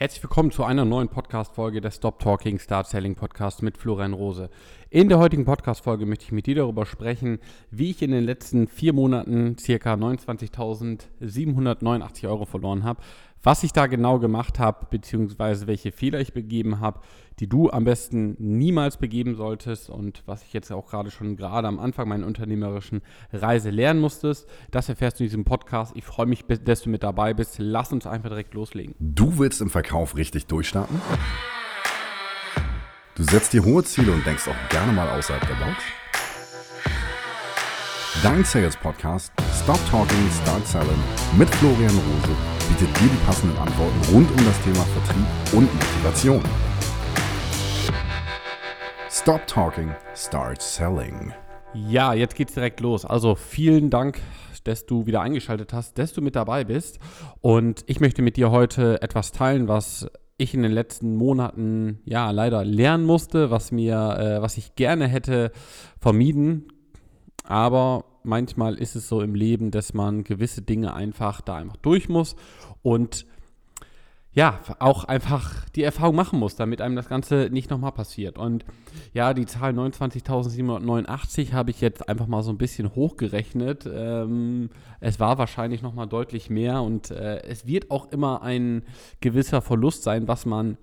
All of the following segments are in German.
Herzlich willkommen zu einer neuen Podcast-Folge des Stop Talking Start Selling Podcast mit Florian Rose. In der heutigen Podcast-Folge möchte ich mit dir darüber sprechen, wie ich in den letzten vier Monaten ca. 29.789 Euro verloren habe, was ich da genau gemacht habe, beziehungsweise welche Fehler ich begeben habe, die du am besten niemals begeben solltest und was ich jetzt auch gerade schon gerade am Anfang meiner unternehmerischen Reise lernen musstest. Das erfährst du in diesem Podcast. Ich freue mich, dass du mit dabei bist. Lass uns einfach direkt loslegen. Du willst im Verkauf richtig durchstarten? Du setzt dir hohe Ziele und denkst auch gerne mal außerhalb der Box? Dein Sales Podcast Stop Talking, Start Selling mit Florian Rose bietet dir die passenden Antworten rund um das Thema Vertrieb und Motivation. Stop Talking, Start Selling. Ja, jetzt geht's direkt los. Also vielen Dank, dass du wieder eingeschaltet hast, dass du mit dabei bist. Und ich möchte mit dir heute etwas teilen, was ich in den letzten Monaten ja leider lernen musste, was mir, äh, was ich gerne hätte vermieden aber manchmal ist es so im Leben, dass man gewisse Dinge einfach da einfach durch muss und ja, auch einfach die Erfahrung machen muss, damit einem das Ganze nicht nochmal passiert. Und ja, die Zahl 29.789 habe ich jetzt einfach mal so ein bisschen hochgerechnet. Ähm, es war wahrscheinlich nochmal deutlich mehr und äh, es wird auch immer ein gewisser Verlust sein, was man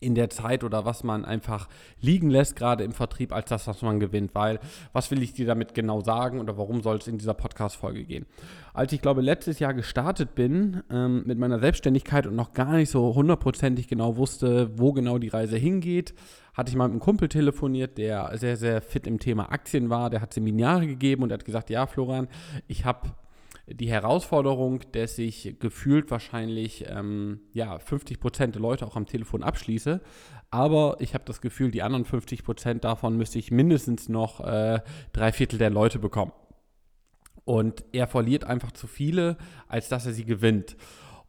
in der Zeit oder was man einfach liegen lässt, gerade im Vertrieb, als das, was man gewinnt. Weil, was will ich dir damit genau sagen oder warum soll es in dieser Podcast-Folge gehen? Als ich, glaube, letztes Jahr gestartet bin ähm, mit meiner Selbstständigkeit und noch gar nicht so hundertprozentig genau wusste, wo genau die Reise hingeht, hatte ich mal mit einem Kumpel telefoniert, der sehr, sehr fit im Thema Aktien war. Der hat Seminare gegeben und hat gesagt, ja, Florian, ich habe die Herausforderung, dass ich gefühlt wahrscheinlich ähm, ja, 50 Prozent der Leute auch am Telefon abschließe. Aber ich habe das Gefühl, die anderen 50 Prozent davon müsste ich mindestens noch äh, drei Viertel der Leute bekommen. Und er verliert einfach zu viele, als dass er sie gewinnt.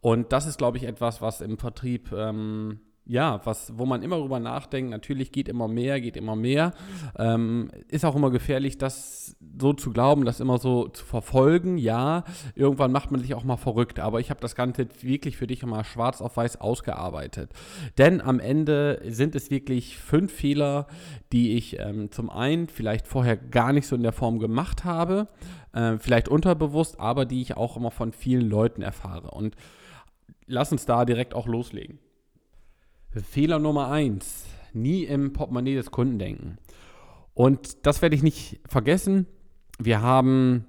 Und das ist, glaube ich, etwas, was im Vertrieb ähm, ja, was, wo man immer drüber nachdenkt, natürlich geht immer mehr, geht immer mehr. Ähm, ist auch immer gefährlich, das so zu glauben, das immer so zu verfolgen. Ja, irgendwann macht man sich auch mal verrückt, aber ich habe das Ganze wirklich für dich immer schwarz auf weiß ausgearbeitet. Denn am Ende sind es wirklich fünf Fehler, die ich ähm, zum einen vielleicht vorher gar nicht so in der Form gemacht habe, äh, vielleicht unterbewusst, aber die ich auch immer von vielen Leuten erfahre. Und lass uns da direkt auch loslegen. Fehler Nummer eins: nie im Portemonnaie des Kunden denken. Und das werde ich nicht vergessen. Wir haben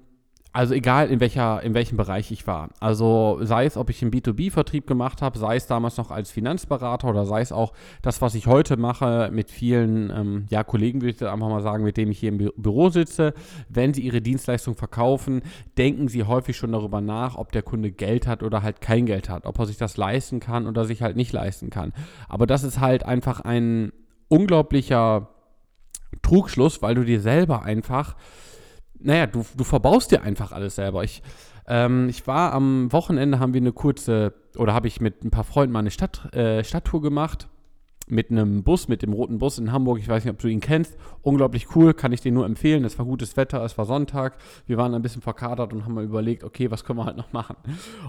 also egal in welcher, in welchem Bereich ich war. Also sei es, ob ich einen B2B-Vertrieb gemacht habe, sei es damals noch als Finanzberater oder sei es auch das, was ich heute mache mit vielen ähm, ja, Kollegen, würde ich einfach mal sagen, mit denen ich hier im Bü Büro sitze. Wenn sie ihre Dienstleistung verkaufen, denken sie häufig schon darüber nach, ob der Kunde Geld hat oder halt kein Geld hat, ob er sich das leisten kann oder sich halt nicht leisten kann. Aber das ist halt einfach ein unglaublicher Trugschluss, weil du dir selber einfach naja, du, du verbaust dir einfach alles selber. Ich, ähm, ich war am Wochenende, haben wir eine kurze, oder habe ich mit ein paar Freunden mal eine Stadt, äh, Stadttour gemacht mit einem Bus, mit dem roten Bus in Hamburg. Ich weiß nicht, ob du ihn kennst. Unglaublich cool, kann ich dir nur empfehlen. Es war gutes Wetter, es war Sonntag. Wir waren ein bisschen verkadert und haben mal überlegt, okay, was können wir halt noch machen?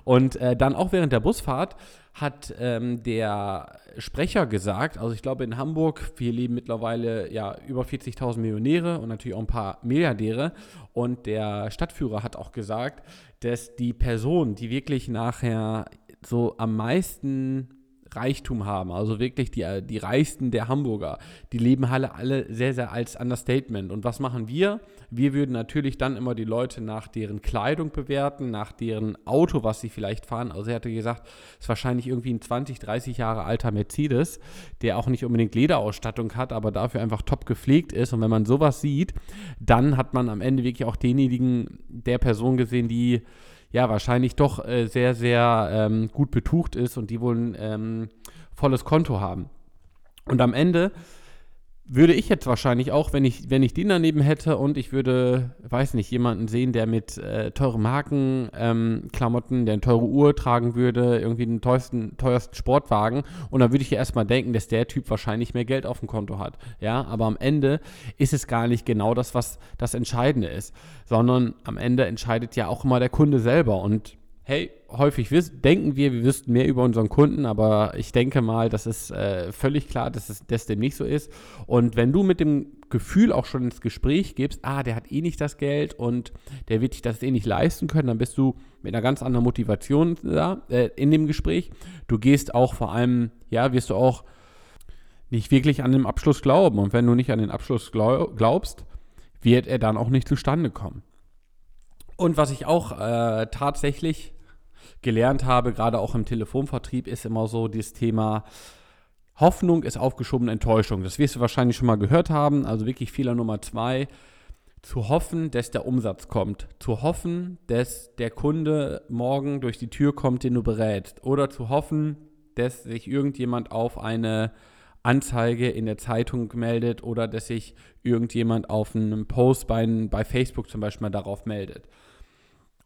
Und äh, dann auch während der Busfahrt hat ähm, der Sprecher gesagt, also ich glaube in Hamburg, wir leben mittlerweile ja über 40.000 Millionäre und natürlich auch ein paar Milliardäre. Und der Stadtführer hat auch gesagt, dass die Person, die wirklich nachher so am meisten Reichtum haben. Also wirklich die, die Reichsten der Hamburger. Die leben alle, alle sehr, sehr als Understatement. Und was machen wir? Wir würden natürlich dann immer die Leute nach deren Kleidung bewerten, nach deren Auto, was sie vielleicht fahren. Also er hatte gesagt, es ist wahrscheinlich irgendwie ein 20, 30 Jahre alter Mercedes, der auch nicht unbedingt Lederausstattung hat, aber dafür einfach top gepflegt ist. Und wenn man sowas sieht, dann hat man am Ende wirklich auch denjenigen der Person gesehen, die ja wahrscheinlich doch äh, sehr, sehr ähm, gut betucht ist und die wohl ein ähm, volles Konto haben. Und am Ende würde ich jetzt wahrscheinlich auch, wenn ich, wenn ich den daneben hätte und ich würde, weiß nicht, jemanden sehen, der mit äh, teuren Markenklamotten, ähm, der eine teure Uhr tragen würde, irgendwie den teuersten, teuersten Sportwagen und dann würde ich ja erstmal denken, dass der Typ wahrscheinlich mehr Geld auf dem Konto hat. Ja, aber am Ende ist es gar nicht genau das, was das Entscheidende ist, sondern am Ende entscheidet ja auch immer der Kunde selber und hey, häufig denken wir, wir wüssten mehr über unseren Kunden, aber ich denke mal, das ist äh, völlig klar, dass es dass dem nicht so ist. Und wenn du mit dem Gefühl auch schon ins Gespräch gibst, ah, der hat eh nicht das Geld und der wird dich das eh nicht leisten können, dann bist du mit einer ganz anderen Motivation da äh, in dem Gespräch. Du gehst auch vor allem, ja, wirst du auch nicht wirklich an den Abschluss glauben. Und wenn du nicht an den Abschluss glaubst, wird er dann auch nicht zustande kommen. Und was ich auch äh, tatsächlich gelernt habe, gerade auch im Telefonvertrieb, ist immer so dieses Thema Hoffnung ist aufgeschobene Enttäuschung. Das wirst du wahrscheinlich schon mal gehört haben. Also wirklich Fehler Nummer zwei. Zu hoffen, dass der Umsatz kommt. Zu hoffen, dass der Kunde morgen durch die Tür kommt, den du berätst. Oder zu hoffen, dass sich irgendjemand auf eine Anzeige in der Zeitung meldet oder dass sich irgendjemand auf einem Post bei, bei Facebook zum Beispiel mal darauf meldet.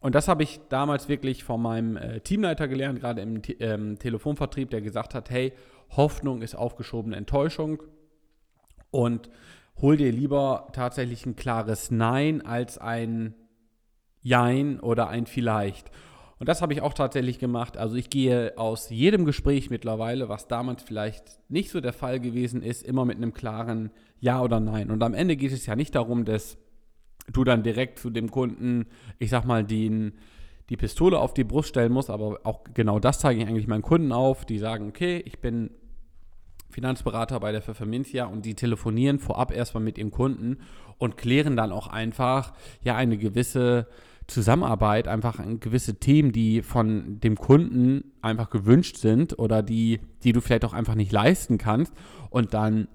Und das habe ich damals wirklich von meinem äh, Teamleiter gelernt, gerade im ähm, Telefonvertrieb, der gesagt hat, hey, Hoffnung ist aufgeschobene Enttäuschung und hol dir lieber tatsächlich ein klares Nein als ein Jein oder ein Vielleicht. Und das habe ich auch tatsächlich gemacht. Also ich gehe aus jedem Gespräch mittlerweile, was damals vielleicht nicht so der Fall gewesen ist, immer mit einem klaren Ja oder Nein. Und am Ende geht es ja nicht darum, dass du dann direkt zu dem Kunden, ich sag mal, den, die Pistole auf die Brust stellen musst, aber auch genau das zeige ich eigentlich meinen Kunden auf, die sagen, okay, ich bin Finanzberater bei der Pfefferminzia und die telefonieren vorab erstmal mit ihrem Kunden und klären dann auch einfach ja eine gewisse Zusammenarbeit, einfach gewisse Themen, die von dem Kunden einfach gewünscht sind oder die, die du vielleicht auch einfach nicht leisten kannst. Und dann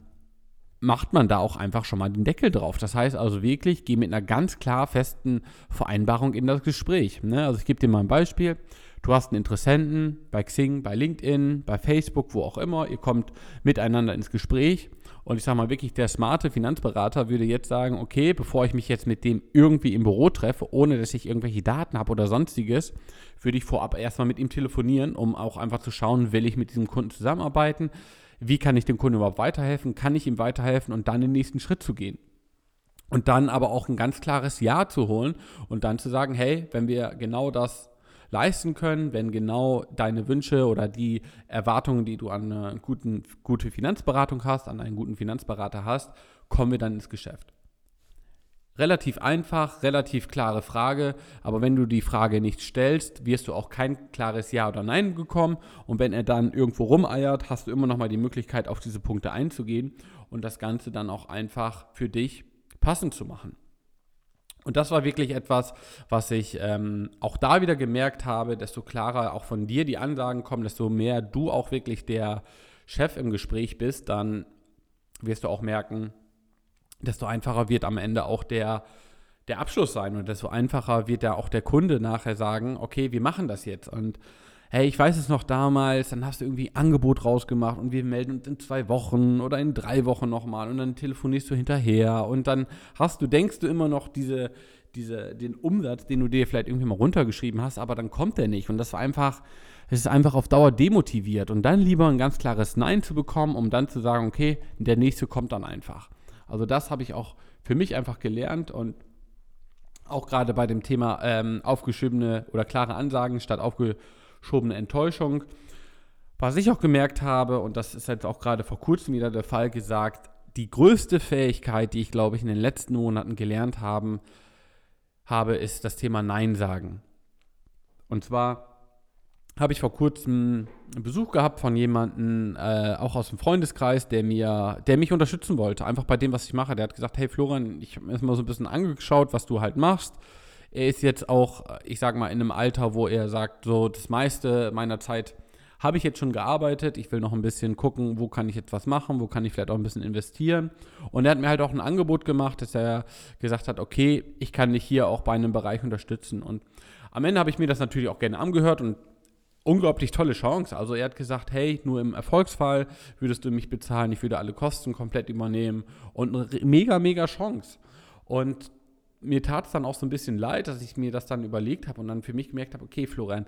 macht man da auch einfach schon mal den Deckel drauf. Das heißt also wirklich, geh mit einer ganz klar festen Vereinbarung in das Gespräch. Ne? Also ich gebe dir mal ein Beispiel. Du hast einen Interessenten bei Xing, bei LinkedIn, bei Facebook, wo auch immer. Ihr kommt miteinander ins Gespräch. Und ich sage mal wirklich, der smarte Finanzberater würde jetzt sagen, okay, bevor ich mich jetzt mit dem irgendwie im Büro treffe, ohne dass ich irgendwelche Daten habe oder sonstiges, würde ich vorab erstmal mit ihm telefonieren, um auch einfach zu schauen, will ich mit diesem Kunden zusammenarbeiten wie kann ich dem Kunden überhaupt weiterhelfen, kann ich ihm weiterhelfen und dann den nächsten Schritt zu gehen. Und dann aber auch ein ganz klares Ja zu holen und dann zu sagen, hey, wenn wir genau das leisten können, wenn genau deine Wünsche oder die Erwartungen, die du an eine guten, gute Finanzberatung hast, an einen guten Finanzberater hast, kommen wir dann ins Geschäft. Relativ einfach, relativ klare Frage, aber wenn du die Frage nicht stellst, wirst du auch kein klares Ja oder Nein bekommen und wenn er dann irgendwo rumeiert, hast du immer noch mal die Möglichkeit, auf diese Punkte einzugehen und das Ganze dann auch einfach für dich passend zu machen. Und das war wirklich etwas, was ich ähm, auch da wieder gemerkt habe, desto klarer auch von dir die Ansagen kommen, desto mehr du auch wirklich der Chef im Gespräch bist, dann wirst du auch merken, desto einfacher wird am Ende auch der, der Abschluss sein und desto einfacher wird ja auch der Kunde nachher sagen, okay, wir machen das jetzt und hey, ich weiß es noch damals, dann hast du irgendwie ein Angebot rausgemacht und wir melden uns in zwei Wochen oder in drei Wochen nochmal und dann telefonierst du hinterher und dann hast du, denkst du immer noch diese, diese, den Umsatz, den du dir vielleicht irgendwie mal runtergeschrieben hast, aber dann kommt der nicht und das war einfach, es ist einfach auf Dauer demotiviert und dann lieber ein ganz klares Nein zu bekommen, um dann zu sagen, okay, der nächste kommt dann einfach. Also das habe ich auch für mich einfach gelernt und auch gerade bei dem Thema ähm, aufgeschobene oder klare Ansagen statt aufgeschobene Enttäuschung. Was ich auch gemerkt habe, und das ist jetzt auch gerade vor kurzem wieder der Fall gesagt, die größte Fähigkeit, die ich glaube ich in den letzten Monaten gelernt haben, habe, ist das Thema Nein sagen. Und zwar habe ich vor kurzem einen Besuch gehabt von jemandem, äh, auch aus dem Freundeskreis, der mir, der mich unterstützen wollte, einfach bei dem, was ich mache. Der hat gesagt, hey Florian, ich habe mir mal so ein bisschen angeschaut, was du halt machst. Er ist jetzt auch, ich sage mal, in einem Alter, wo er sagt, so das meiste meiner Zeit habe ich jetzt schon gearbeitet. Ich will noch ein bisschen gucken, wo kann ich jetzt was machen, wo kann ich vielleicht auch ein bisschen investieren. Und er hat mir halt auch ein Angebot gemacht, dass er gesagt hat, okay, ich kann dich hier auch bei einem Bereich unterstützen. Und am Ende habe ich mir das natürlich auch gerne angehört und unglaublich tolle Chance. Also er hat gesagt, hey, nur im Erfolgsfall würdest du mich bezahlen, ich würde alle Kosten komplett übernehmen und eine mega, mega Chance. Und mir tat es dann auch so ein bisschen leid, dass ich mir das dann überlegt habe und dann für mich gemerkt habe, okay, Florian,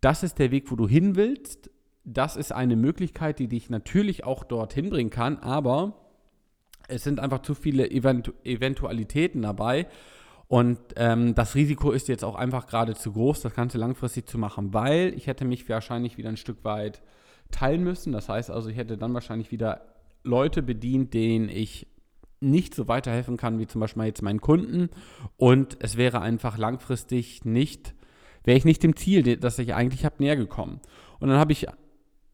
das ist der Weg, wo du hin willst. Das ist eine Möglichkeit, die dich natürlich auch dorthin bringen kann, aber es sind einfach zu viele Eventu Eventualitäten dabei. Und ähm, das Risiko ist jetzt auch einfach gerade zu groß, das Ganze langfristig zu machen, weil ich hätte mich wahrscheinlich wieder ein Stück weit teilen müssen. Das heißt also, ich hätte dann wahrscheinlich wieder Leute bedient, denen ich nicht so weiterhelfen kann, wie zum Beispiel jetzt meinen Kunden. Und es wäre einfach langfristig nicht, wäre ich nicht dem Ziel, das ich eigentlich habe, näher gekommen. Und dann habe ich,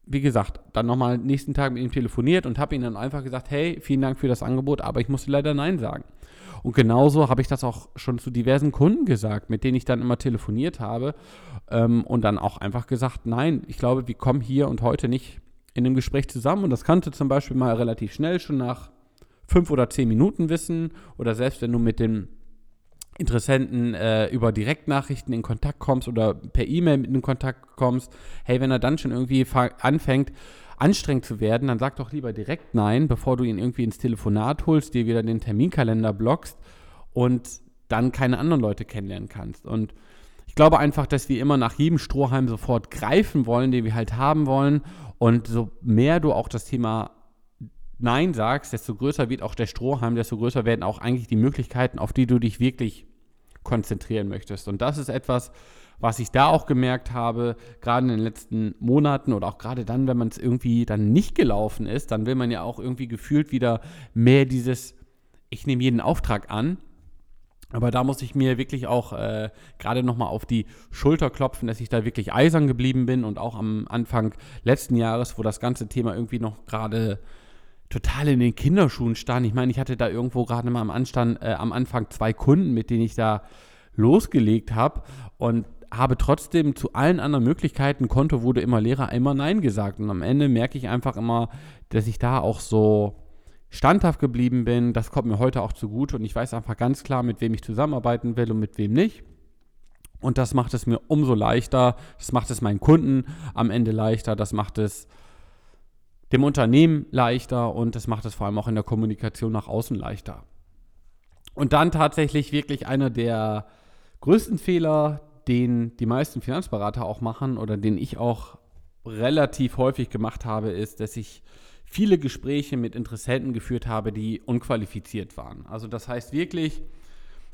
wie gesagt, dann nochmal nächsten Tag mit ihm telefoniert und habe ihm dann einfach gesagt, hey, vielen Dank für das Angebot, aber ich musste leider Nein sagen. Und genauso habe ich das auch schon zu diversen Kunden gesagt, mit denen ich dann immer telefoniert habe ähm, und dann auch einfach gesagt, nein, ich glaube, wir kommen hier und heute nicht in dem Gespräch zusammen. Und das kannst du zum Beispiel mal relativ schnell schon nach fünf oder zehn Minuten wissen oder selbst wenn du mit den Interessenten äh, über Direktnachrichten in Kontakt kommst oder per E-Mail mit in Kontakt kommst, hey, wenn er dann schon irgendwie anfängt, anstrengend zu werden, dann sag doch lieber direkt nein, bevor du ihn irgendwie ins Telefonat holst, dir wieder den Terminkalender blockst und dann keine anderen Leute kennenlernen kannst. Und ich glaube einfach, dass wir immer nach jedem Strohhalm sofort greifen wollen, den wir halt haben wollen. Und so mehr du auch das Thema Nein sagst, desto größer wird auch der Strohhalm, desto größer werden auch eigentlich die Möglichkeiten, auf die du dich wirklich konzentrieren möchtest. Und das ist etwas, was ich da auch gemerkt habe, gerade in den letzten Monaten oder auch gerade dann, wenn man es irgendwie dann nicht gelaufen ist, dann will man ja auch irgendwie gefühlt wieder mehr dieses, ich nehme jeden Auftrag an. Aber da muss ich mir wirklich auch äh, gerade nochmal auf die Schulter klopfen, dass ich da wirklich eisern geblieben bin und auch am Anfang letzten Jahres, wo das ganze Thema irgendwie noch gerade total in den Kinderschuhen stand. Ich meine, ich hatte da irgendwo gerade mal am, Anstand, äh, am Anfang zwei Kunden, mit denen ich da losgelegt habe und habe trotzdem zu allen anderen Möglichkeiten, Konto wurde immer leerer, immer Nein gesagt. Und am Ende merke ich einfach immer, dass ich da auch so standhaft geblieben bin. Das kommt mir heute auch zugute und ich weiß einfach ganz klar, mit wem ich zusammenarbeiten will und mit wem nicht. Und das macht es mir umso leichter. Das macht es meinen Kunden am Ende leichter. Das macht es dem Unternehmen leichter und es macht es vor allem auch in der Kommunikation nach außen leichter. Und dann tatsächlich wirklich einer der größten Fehler, den die meisten Finanzberater auch machen oder den ich auch relativ häufig gemacht habe, ist, dass ich viele Gespräche mit Interessenten geführt habe, die unqualifiziert waren. Also das heißt wirklich,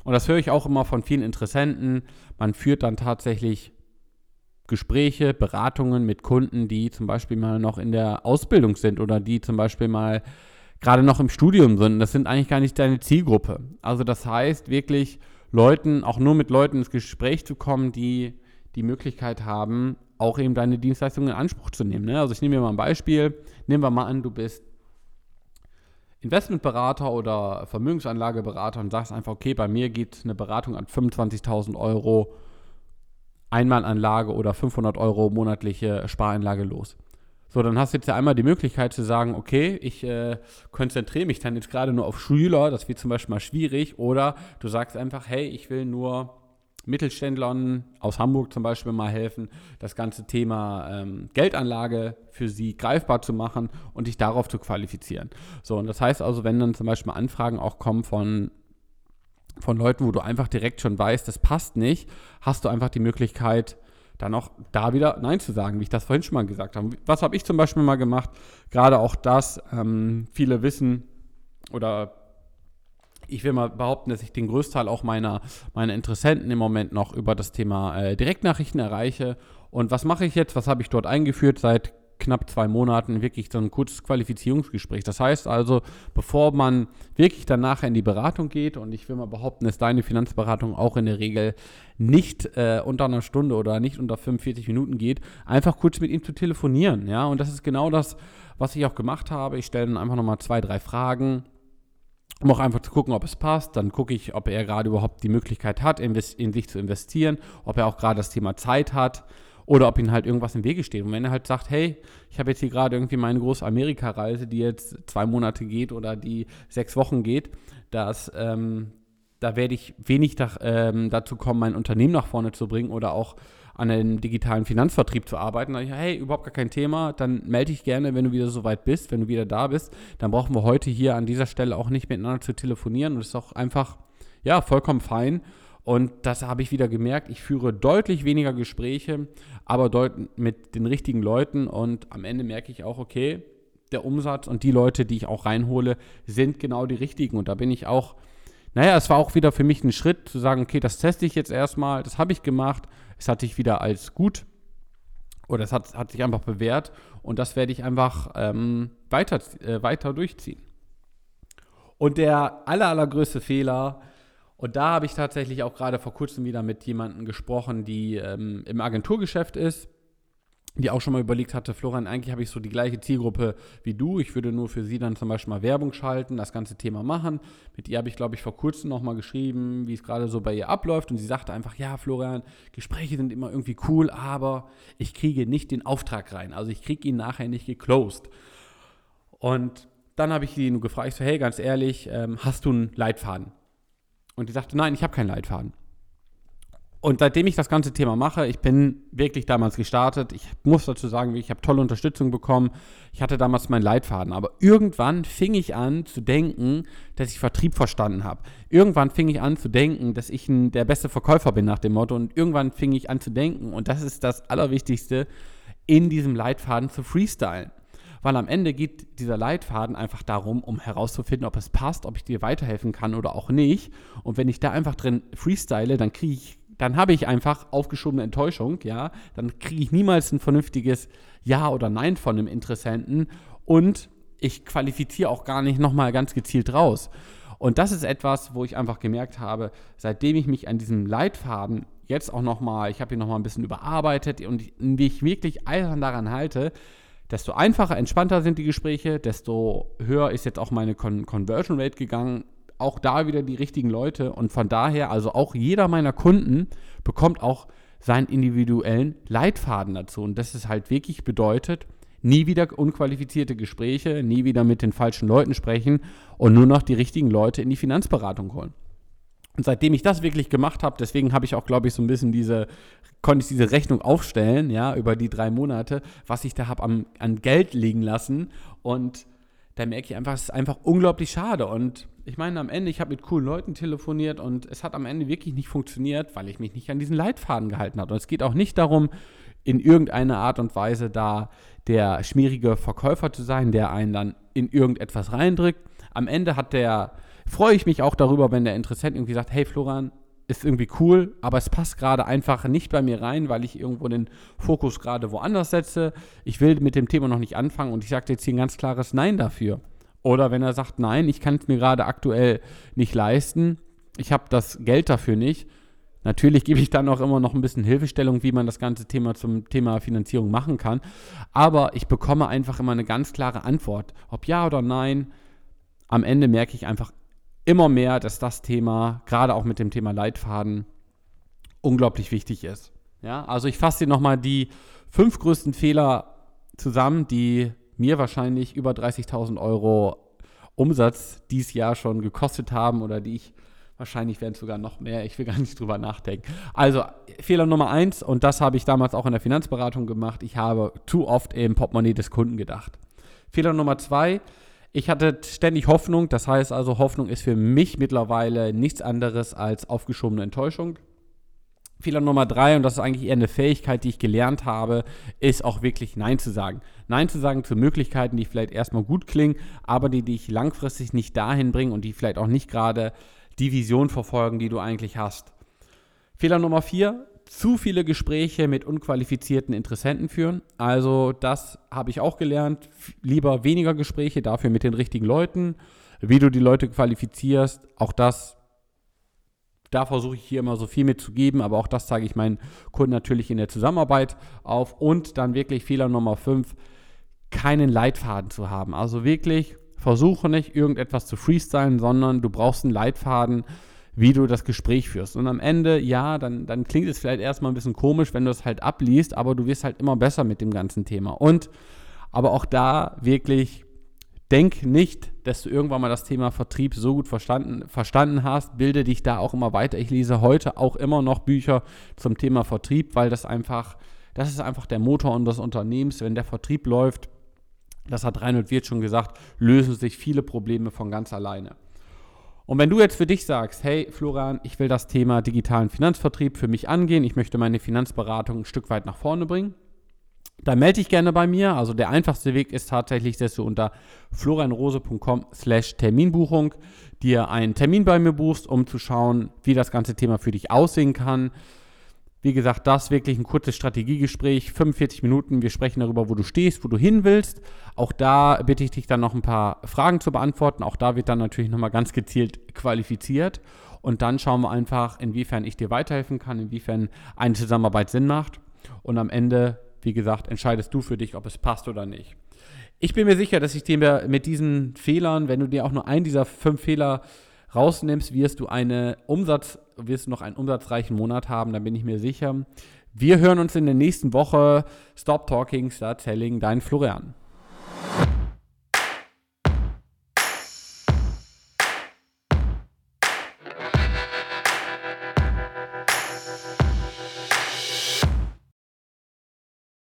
und das höre ich auch immer von vielen Interessenten, man führt dann tatsächlich Gespräche, Beratungen mit Kunden, die zum Beispiel mal noch in der Ausbildung sind oder die zum Beispiel mal gerade noch im Studium sind. Das sind eigentlich gar nicht deine Zielgruppe. Also das heißt wirklich Leuten, auch nur mit Leuten ins Gespräch zu kommen, die die Möglichkeit haben, auch eben deine Dienstleistungen in Anspruch zu nehmen. Ne? Also ich nehme mir mal ein Beispiel. Nehmen wir mal an, du bist Investmentberater oder Vermögensanlageberater und sagst einfach, okay, bei mir geht eine Beratung an 25.000 Euro Einmalanlage oder 500 Euro monatliche Spareinlage los. So, dann hast du jetzt ja einmal die Möglichkeit zu sagen, okay, ich äh, konzentriere mich dann jetzt gerade nur auf Schüler, das wird zum Beispiel mal schwierig, oder du sagst einfach, hey, ich will nur Mittelständlern aus Hamburg zum Beispiel mal helfen, das ganze Thema ähm, Geldanlage für sie greifbar zu machen und dich darauf zu qualifizieren. So, und das heißt also, wenn dann zum Beispiel Anfragen auch kommen von von Leuten, wo du einfach direkt schon weißt, das passt nicht, hast du einfach die Möglichkeit, dann auch da wieder Nein zu sagen, wie ich das vorhin schon mal gesagt habe. Was habe ich zum Beispiel mal gemacht? Gerade auch das, ähm, viele wissen oder ich will mal behaupten, dass ich den Großteil auch meiner, meiner Interessenten im Moment noch über das Thema äh, Direktnachrichten erreiche. Und was mache ich jetzt? Was habe ich dort eingeführt seit knapp zwei Monaten wirklich so ein kurzes Qualifizierungsgespräch. Das heißt also, bevor man wirklich danach in die Beratung geht, und ich will mal behaupten, dass deine Finanzberatung auch in der Regel nicht äh, unter einer Stunde oder nicht unter 45 Minuten geht, einfach kurz mit ihm zu telefonieren. Ja, und das ist genau das, was ich auch gemacht habe. Ich stelle dann einfach nochmal zwei, drei Fragen um auch einfach zu gucken, ob es passt. Dann gucke ich, ob er gerade überhaupt die Möglichkeit hat, in sich zu investieren, ob er auch gerade das Thema Zeit hat oder ob ihnen halt irgendwas im Wege steht. Und wenn er halt sagt, hey, ich habe jetzt hier gerade irgendwie meine große Amerika-Reise, die jetzt zwei Monate geht oder die sechs Wochen geht, dass ähm, da werde ich wenig da, ähm, dazu kommen, mein Unternehmen nach vorne zu bringen oder auch an einem digitalen Finanzvertrieb zu arbeiten. Dann ich, hey, überhaupt gar kein Thema, dann melde dich gerne, wenn du wieder so weit bist, wenn du wieder da bist. Dann brauchen wir heute hier an dieser Stelle auch nicht miteinander zu telefonieren und das ist auch einfach, ja, vollkommen fein. Und das habe ich wieder gemerkt. Ich führe deutlich weniger Gespräche, aber mit den richtigen Leuten. Und am Ende merke ich auch, okay, der Umsatz und die Leute, die ich auch reinhole, sind genau die richtigen. Und da bin ich auch naja, es war auch wieder für mich ein Schritt zu sagen, okay, das teste ich jetzt erstmal, das habe ich gemacht, es hat sich wieder als gut oder es hat, hat sich einfach bewährt und das werde ich einfach ähm, weiter, äh, weiter durchziehen. Und der aller, allergrößte Fehler, und da habe ich tatsächlich auch gerade vor kurzem wieder mit jemandem gesprochen, die ähm, im Agenturgeschäft ist, die auch schon mal überlegt hatte, Florian, eigentlich habe ich so die gleiche Zielgruppe wie du. Ich würde nur für sie dann zum Beispiel mal Werbung schalten, das ganze Thema machen. Mit ihr habe ich, glaube ich, vor kurzem noch mal geschrieben, wie es gerade so bei ihr abläuft. Und sie sagte einfach, ja, Florian, Gespräche sind immer irgendwie cool, aber ich kriege nicht den Auftrag rein. Also ich kriege ihn nachher nicht geclosed. Und dann habe ich sie nur gefragt, ich so, hey, ganz ehrlich, ähm, hast du einen Leitfaden? Und die sagte, nein, ich habe keinen Leitfaden. Und seitdem ich das ganze Thema mache, ich bin wirklich damals gestartet. Ich muss dazu sagen, ich habe tolle Unterstützung bekommen. Ich hatte damals meinen Leitfaden. Aber irgendwann fing ich an zu denken, dass ich Vertrieb verstanden habe. Irgendwann fing ich an zu denken, dass ich ein, der beste Verkäufer bin nach dem Motto. Und irgendwann fing ich an zu denken, und das ist das Allerwichtigste, in diesem Leitfaden zu freestylen. Weil am Ende geht dieser Leitfaden einfach darum, um herauszufinden, ob es passt, ob ich dir weiterhelfen kann oder auch nicht. Und wenn ich da einfach drin freestyle, dann kriege ich dann habe ich einfach aufgeschobene Enttäuschung, ja, dann kriege ich niemals ein vernünftiges Ja oder Nein von einem Interessenten und ich qualifiziere auch gar nicht nochmal ganz gezielt raus. Und das ist etwas, wo ich einfach gemerkt habe, seitdem ich mich an diesem Leitfaden jetzt auch nochmal, ich habe ihn nochmal ein bisschen überarbeitet und wie ich wirklich eisern daran halte, desto einfacher, entspannter sind die Gespräche, desto höher ist jetzt auch meine Con Conversion Rate gegangen auch da wieder die richtigen Leute. Und von daher, also auch jeder meiner Kunden bekommt auch seinen individuellen Leitfaden dazu. Und das ist halt wirklich bedeutet, nie wieder unqualifizierte Gespräche, nie wieder mit den falschen Leuten sprechen und nur noch die richtigen Leute in die Finanzberatung holen. Und seitdem ich das wirklich gemacht habe, deswegen habe ich auch, glaube ich, so ein bisschen diese, konnte ich diese Rechnung aufstellen, ja, über die drei Monate, was ich da habe an Geld liegen lassen. Und da merke ich einfach, es ist einfach unglaublich schade. Und ich meine, am Ende, ich habe mit coolen Leuten telefoniert und es hat am Ende wirklich nicht funktioniert, weil ich mich nicht an diesen Leitfaden gehalten habe. Und es geht auch nicht darum, in irgendeiner Art und Weise da der schmierige Verkäufer zu sein, der einen dann in irgendetwas reindrückt. Am Ende hat der, freue ich mich auch darüber, wenn der Interessent irgendwie sagt, hey Florian, ist irgendwie cool, aber es passt gerade einfach nicht bei mir rein, weil ich irgendwo den Fokus gerade woanders setze. Ich will mit dem Thema noch nicht anfangen und ich sage jetzt hier ein ganz klares Nein dafür. Oder wenn er sagt, nein, ich kann es mir gerade aktuell nicht leisten, ich habe das Geld dafür nicht. Natürlich gebe ich dann auch immer noch ein bisschen Hilfestellung, wie man das ganze Thema zum Thema Finanzierung machen kann. Aber ich bekomme einfach immer eine ganz klare Antwort, ob ja oder nein. Am Ende merke ich einfach immer mehr, dass das Thema, gerade auch mit dem Thema Leitfaden, unglaublich wichtig ist. Ja, also ich fasse dir nochmal die fünf größten Fehler zusammen, die mir wahrscheinlich über 30.000 Euro Umsatz dieses Jahr schon gekostet haben oder die ich wahrscheinlich werden sogar noch mehr. Ich will gar nicht drüber nachdenken. Also Fehler Nummer eins und das habe ich damals auch in der Finanzberatung gemacht. Ich habe zu oft im Portemonnaie des Kunden gedacht. Fehler Nummer zwei. Ich hatte ständig Hoffnung, das heißt also, Hoffnung ist für mich mittlerweile nichts anderes als aufgeschobene Enttäuschung. Fehler Nummer drei, und das ist eigentlich eher eine Fähigkeit, die ich gelernt habe, ist auch wirklich Nein zu sagen. Nein zu sagen zu Möglichkeiten, die vielleicht erstmal gut klingen, aber die dich langfristig nicht dahin bringen und die vielleicht auch nicht gerade die Vision verfolgen, die du eigentlich hast. Fehler Nummer vier, zu viele Gespräche mit unqualifizierten Interessenten führen. Also das habe ich auch gelernt. Lieber weniger Gespräche, dafür mit den richtigen Leuten. Wie du die Leute qualifizierst, auch das da versuche ich hier immer so viel mitzugeben, aber auch das zeige ich meinen Kunden natürlich in der Zusammenarbeit auf. Und dann wirklich Fehler Nummer 5, keinen Leitfaden zu haben. Also wirklich versuche nicht irgendetwas zu freestylen, sondern du brauchst einen Leitfaden, wie du das Gespräch führst. Und am Ende, ja, dann, dann klingt es vielleicht erstmal ein bisschen komisch, wenn du es halt abliest, aber du wirst halt immer besser mit dem ganzen Thema. Und aber auch da wirklich Denk nicht, dass du irgendwann mal das Thema Vertrieb so gut verstanden, verstanden hast. Bilde dich da auch immer weiter. Ich lese heute auch immer noch Bücher zum Thema Vertrieb, weil das einfach, das ist einfach der Motor unseres Unternehmens. Wenn der Vertrieb läuft, das hat Reinhold Wirth schon gesagt, lösen sich viele Probleme von ganz alleine. Und wenn du jetzt für dich sagst, hey Florian, ich will das Thema digitalen Finanzvertrieb für mich angehen, ich möchte meine Finanzberatung ein Stück weit nach vorne bringen, dann melde dich gerne bei mir. Also der einfachste Weg ist tatsächlich, dass du unter florianrose.com slash Terminbuchung dir einen Termin bei mir buchst, um zu schauen, wie das ganze Thema für dich aussehen kann. Wie gesagt, das wirklich ein kurzes Strategiegespräch, 45 Minuten. Wir sprechen darüber, wo du stehst, wo du hin willst. Auch da bitte ich dich dann noch ein paar Fragen zu beantworten. Auch da wird dann natürlich nochmal ganz gezielt qualifiziert. Und dann schauen wir einfach, inwiefern ich dir weiterhelfen kann, inwiefern eine Zusammenarbeit Sinn macht. Und am Ende, wie gesagt, entscheidest du für dich, ob es passt oder nicht. Ich bin mir sicher, dass ich dir mit diesen Fehlern, wenn du dir auch nur einen dieser fünf Fehler rausnimmst, wirst du eine Umsatz, wirst du noch einen umsatzreichen Monat haben, da bin ich mir sicher. Wir hören uns in der nächsten Woche. Stop Talking, Start Selling, dein Florian.